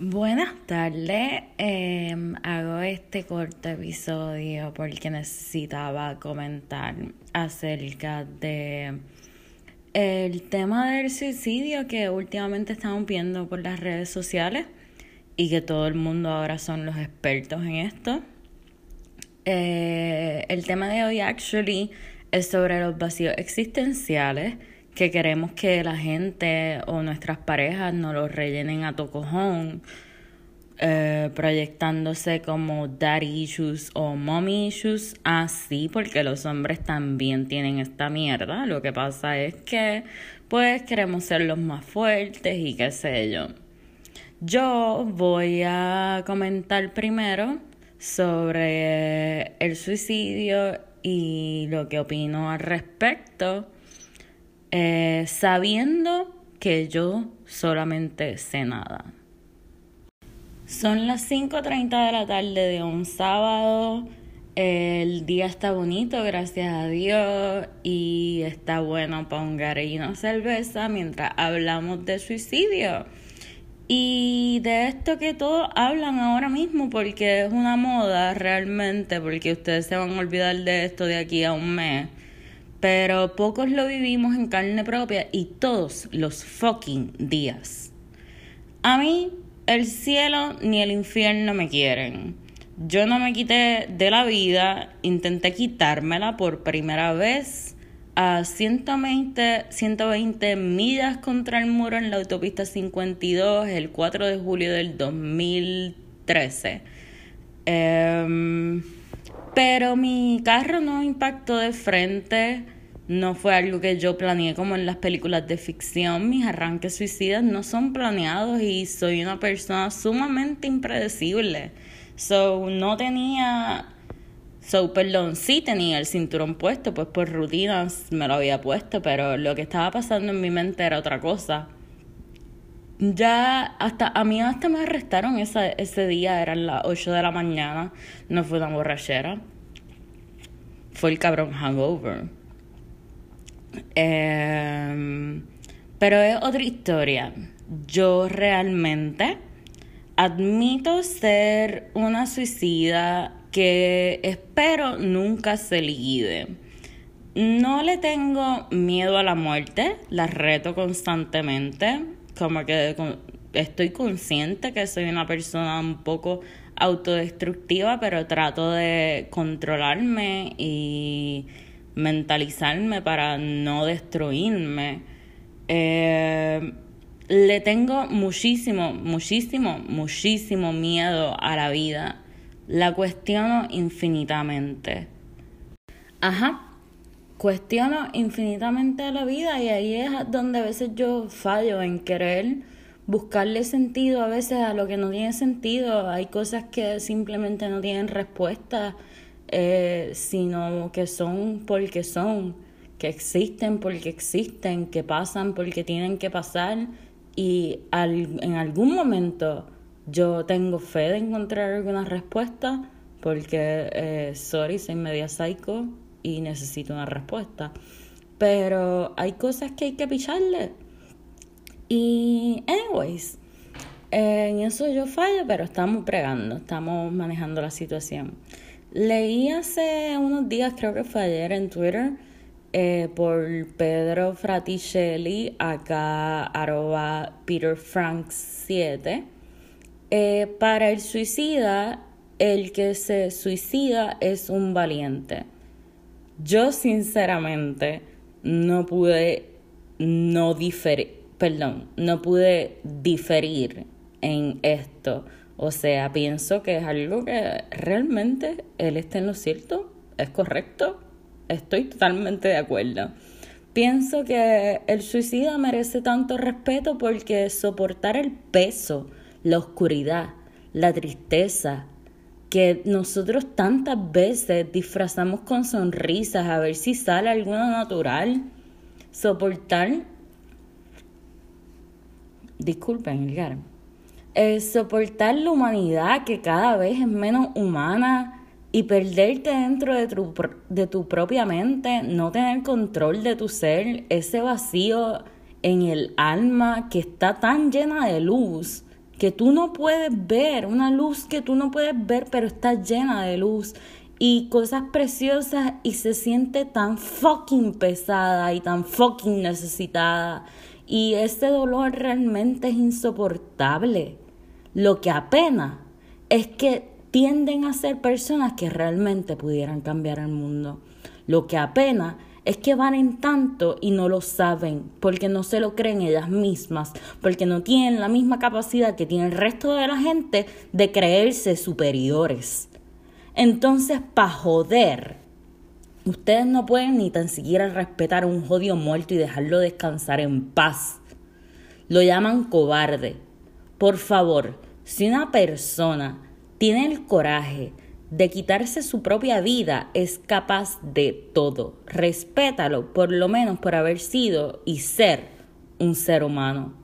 Buenas tardes. Em, hago este corto episodio porque necesitaba comentar acerca de el tema del suicidio que últimamente estamos viendo por las redes sociales y que todo el mundo ahora son los expertos en esto. Eh, el tema de hoy actually es sobre los vacíos existenciales que queremos que la gente o nuestras parejas no los rellenen a tocojón, eh, proyectándose como daddy issues o mommy issues. Así, porque los hombres también tienen esta mierda. Lo que pasa es que, pues, queremos ser los más fuertes y qué sé yo. Yo voy a comentar primero sobre el suicidio y lo que opino al respecto eh, sabiendo que yo solamente sé nada. Son las 5.30 de la tarde de un sábado. El día está bonito, gracias a Dios, y está bueno para un una cerveza mientras hablamos de suicidio. Y de esto que todos hablan ahora mismo, porque es una moda realmente, porque ustedes se van a olvidar de esto de aquí a un mes pero pocos lo vivimos en carne propia y todos los fucking días. A mí el cielo ni el infierno me quieren. Yo no me quité de la vida, intenté quitármela por primera vez a 120, 120 millas contra el muro en la autopista 52 el 4 de julio del 2013. Pero mi carro no impactó de frente, no fue algo que yo planeé como en las películas de ficción. Mis arranques suicidas no son planeados y soy una persona sumamente impredecible. So, no tenía. So, perdón, sí tenía el cinturón puesto, pues por rutinas me lo había puesto, pero lo que estaba pasando en mi mente era otra cosa. Ya hasta a mí hasta me arrestaron ese día, eran las 8 de la mañana, no fue una borrachera, fue el cabrón hangover. Em, pero es otra historia. Yo realmente admito ser una suicida que espero nunca se liquide. No le tengo miedo a la muerte, la reto constantemente como que estoy consciente que soy una persona un poco autodestructiva, pero trato de controlarme y mentalizarme para no destruirme. Eh, le tengo muchísimo, muchísimo, muchísimo miedo a la vida. La cuestiono infinitamente. Ajá, cuestiono infinitamente la vida y ahí es donde a veces yo fallo en querer buscarle sentido a veces a lo que no tiene sentido. Hay cosas que simplemente no tienen respuesta, eh, sino que son porque son, que existen porque existen, que pasan porque tienen que pasar y en algún momento yo tengo fe de encontrar alguna respuesta porque, eh, sorry, soy media psycho y necesito una respuesta. Pero hay cosas que hay que picharle. Y, anyways, en eso yo fallo, pero estamos pregando, estamos manejando la situación. Leí hace unos días, creo que fue ayer en Twitter, eh, por Pedro Fraticelli, acá arroba PeterFrank7. Eh, para el suicida, el que se suicida es un valiente. Yo sinceramente no pude no diferir, perdón, no pude diferir en esto. O sea, pienso que es algo que realmente él está en lo cierto, es correcto, estoy totalmente de acuerdo. Pienso que el suicida merece tanto respeto porque soportar el peso, la oscuridad, la tristeza, que nosotros tantas veces disfrazamos con sonrisas a ver si sale alguna natural. Soportar, disculpen, eh, soportar la humanidad que cada vez es menos humana y perderte dentro de tu, de tu propia mente, no tener control de tu ser, ese vacío en el alma que está tan llena de luz que tú no puedes ver, una luz que tú no puedes ver, pero está llena de luz y cosas preciosas y se siente tan fucking pesada y tan fucking necesitada. Y ese dolor realmente es insoportable. Lo que apena es que tienden a ser personas que realmente pudieran cambiar el mundo. Lo que apena es que valen tanto y no lo saben, porque no se lo creen ellas mismas, porque no tienen la misma capacidad que tiene el resto de la gente de creerse superiores. Entonces, para joder, ustedes no pueden ni tan siquiera respetar a un jodido muerto y dejarlo descansar en paz. Lo llaman cobarde. Por favor, si una persona tiene el coraje de quitarse su propia vida, es capaz de todo. Respétalo, por lo menos por haber sido y ser un ser humano.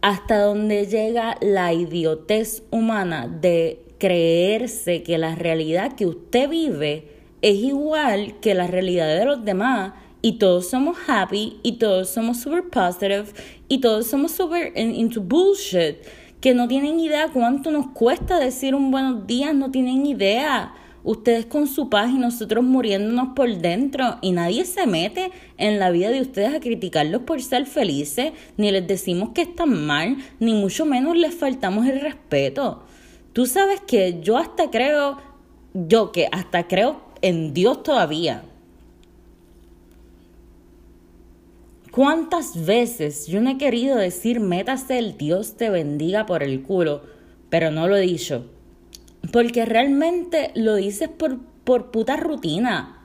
Hasta donde llega la idiotez humana de creerse que la realidad que usted vive es igual que la realidad de los demás y todos somos happy y todos somos super positive y todos somos super into bullshit que no tienen idea cuánto nos cuesta decir un buenos días, no tienen idea. Ustedes con su paz y nosotros muriéndonos por dentro y nadie se mete en la vida de ustedes a criticarlos por ser felices, ni les decimos que están mal, ni mucho menos les faltamos el respeto. Tú sabes que yo hasta creo, yo que hasta creo en Dios todavía. ¿Cuántas veces yo no he querido decir métase el Dios te bendiga por el culo, pero no lo he dicho? Porque realmente lo dices por, por puta rutina,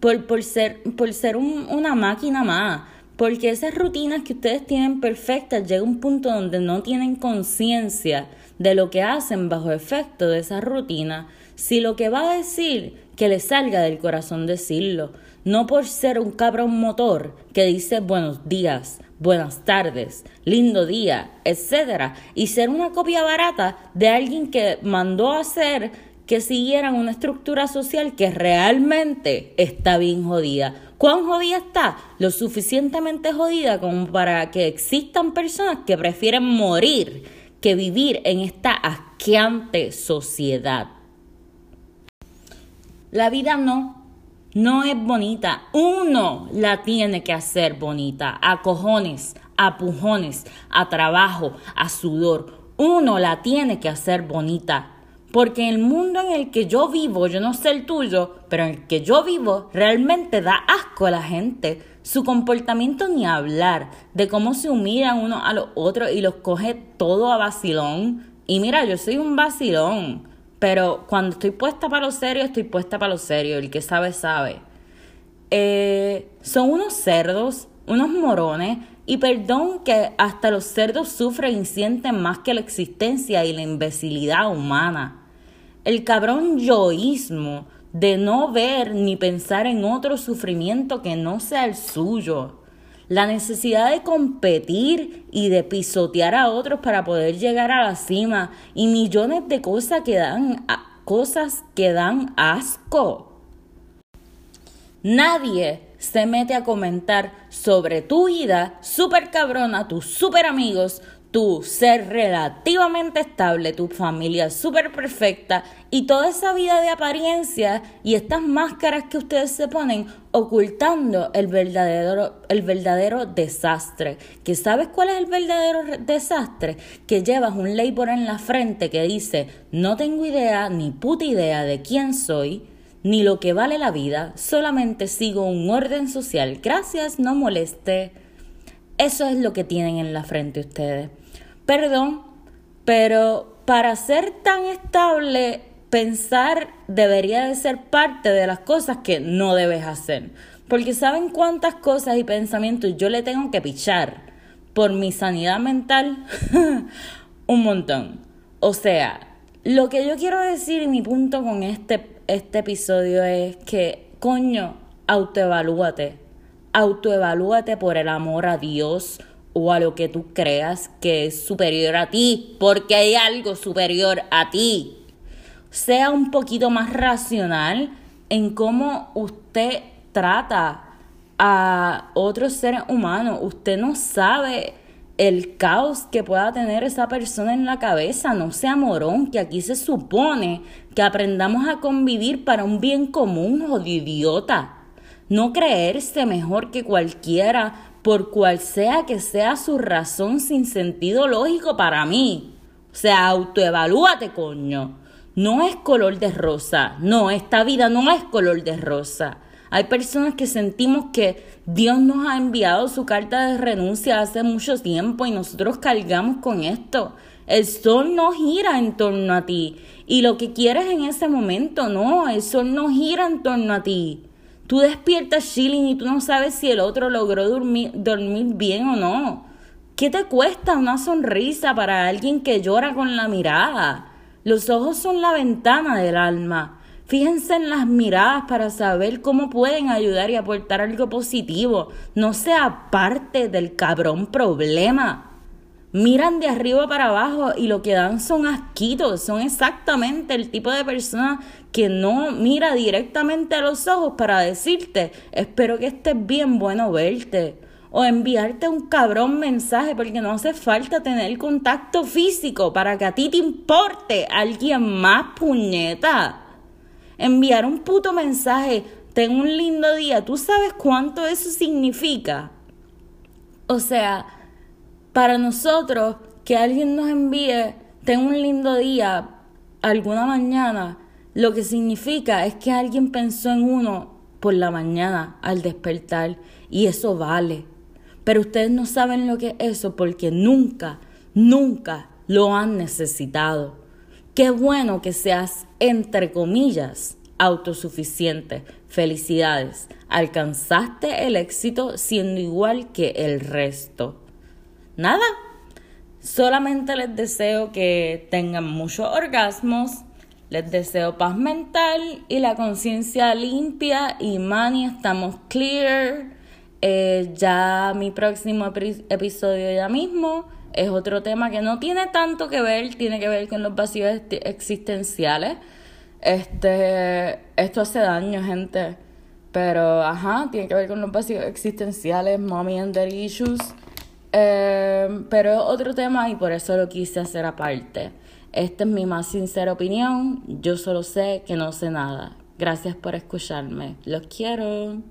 por, por ser, por ser una máquina más. Porque esas rutinas que ustedes tienen perfectas llega un punto donde no tienen conciencia de lo que hacen bajo efecto de esa rutina. Si lo que va a decir, que le salga del corazón decirlo no por ser un cabrón motor que dice buenos días, buenas tardes, lindo día, etc. Y ser una copia barata de alguien que mandó a hacer que siguieran una estructura social que realmente está bien jodida. ¿Cuán jodida está? Lo suficientemente jodida como para que existan personas que prefieren morir que vivir en esta asqueante sociedad. La vida no no es bonita. Uno la tiene que hacer bonita. A cojones, a pujones, a trabajo, a sudor. Uno la tiene que hacer bonita. Porque el mundo en el que yo vivo, yo no sé el tuyo, pero en el que yo vivo, realmente da asco a la gente. Su comportamiento ni hablar, de cómo se humillan uno a los otros y los coge todo a vacilón. Y mira, yo soy un vacilón. Pero cuando estoy puesta para lo serio, estoy puesta para lo serio. El que sabe, sabe. Eh, son unos cerdos, unos morones. Y perdón que hasta los cerdos sufren y sienten más que la existencia y la imbecilidad humana. El cabrón yoísmo de no ver ni pensar en otro sufrimiento que no sea el suyo la necesidad de competir y de pisotear a otros para poder llegar a la cima y millones de cosas que dan, cosas que dan asco. Nadie se mete a comentar sobre tu vida super cabrona, tus super amigos, tu ser relativamente estable, tu familia súper perfecta y toda esa vida de apariencia y estas máscaras que ustedes se ponen ocultando el verdadero, el verdadero desastre. ¿Que sabes cuál es el verdadero desastre? Que llevas un label en la frente que dice no tengo idea ni puta idea de quién soy ni lo que vale la vida, solamente sigo un orden social. Gracias, no moleste. Eso es lo que tienen en la frente ustedes. Perdón, pero para ser tan estable, pensar debería de ser parte de las cosas que no debes hacer. Porque saben cuántas cosas y pensamientos yo le tengo que pichar por mi sanidad mental. Un montón. O sea, lo que yo quiero decir y mi punto con este, este episodio es que, coño, autoevalúate. Autoevalúate por el amor a Dios o a lo que tú creas que es superior a ti, porque hay algo superior a ti. Sea un poquito más racional en cómo usted trata a otros seres humanos. Usted no sabe el caos que pueda tener esa persona en la cabeza. No sea morón, que aquí se supone que aprendamos a convivir para un bien común, jodido idiota. No creerse mejor que cualquiera, por cual sea que sea su razón sin sentido lógico para mí. O sea, autoevalúate, coño. No es color de rosa. No, esta vida no es color de rosa. Hay personas que sentimos que Dios nos ha enviado su carta de renuncia hace mucho tiempo y nosotros cargamos con esto. El sol no gira en torno a ti y lo que quieres en ese momento, no, el sol no gira en torno a ti. Tú despiertas chilling y tú no sabes si el otro logró dormir, dormir bien o no. ¿Qué te cuesta una sonrisa para alguien que llora con la mirada? Los ojos son la ventana del alma. Fíjense en las miradas para saber cómo pueden ayudar y aportar algo positivo. No sea parte del cabrón problema. Miran de arriba para abajo y lo que dan son asquitos. Son exactamente el tipo de persona que no mira directamente a los ojos para decirte, espero que estés bien, bueno verte. O enviarte un cabrón mensaje porque no hace falta tener contacto físico para que a ti te importe alguien más puñeta enviar un puto mensaje, ten un lindo día, ¿tú sabes cuánto eso significa? O sea, para nosotros que alguien nos envíe, ten un lindo día, alguna mañana, lo que significa es que alguien pensó en uno por la mañana al despertar y eso vale. Pero ustedes no saben lo que es eso porque nunca, nunca lo han necesitado. Qué bueno que seas, entre comillas, autosuficiente. Felicidades. Alcanzaste el éxito siendo igual que el resto. Nada. Solamente les deseo que tengan muchos orgasmos. Les deseo paz mental y la conciencia limpia. Y Mani, estamos clear. Eh, ya mi próximo episodio ya mismo es otro tema que no tiene tanto que ver, tiene que ver con los vacíos existenciales. Este, esto hace daño, gente. Pero, ajá, tiene que ver con los vacíos existenciales, mommy and daddy issues. Eh, pero es otro tema y por eso lo quise hacer aparte. Esta es mi más sincera opinión. Yo solo sé que no sé nada. Gracias por escucharme. Los quiero.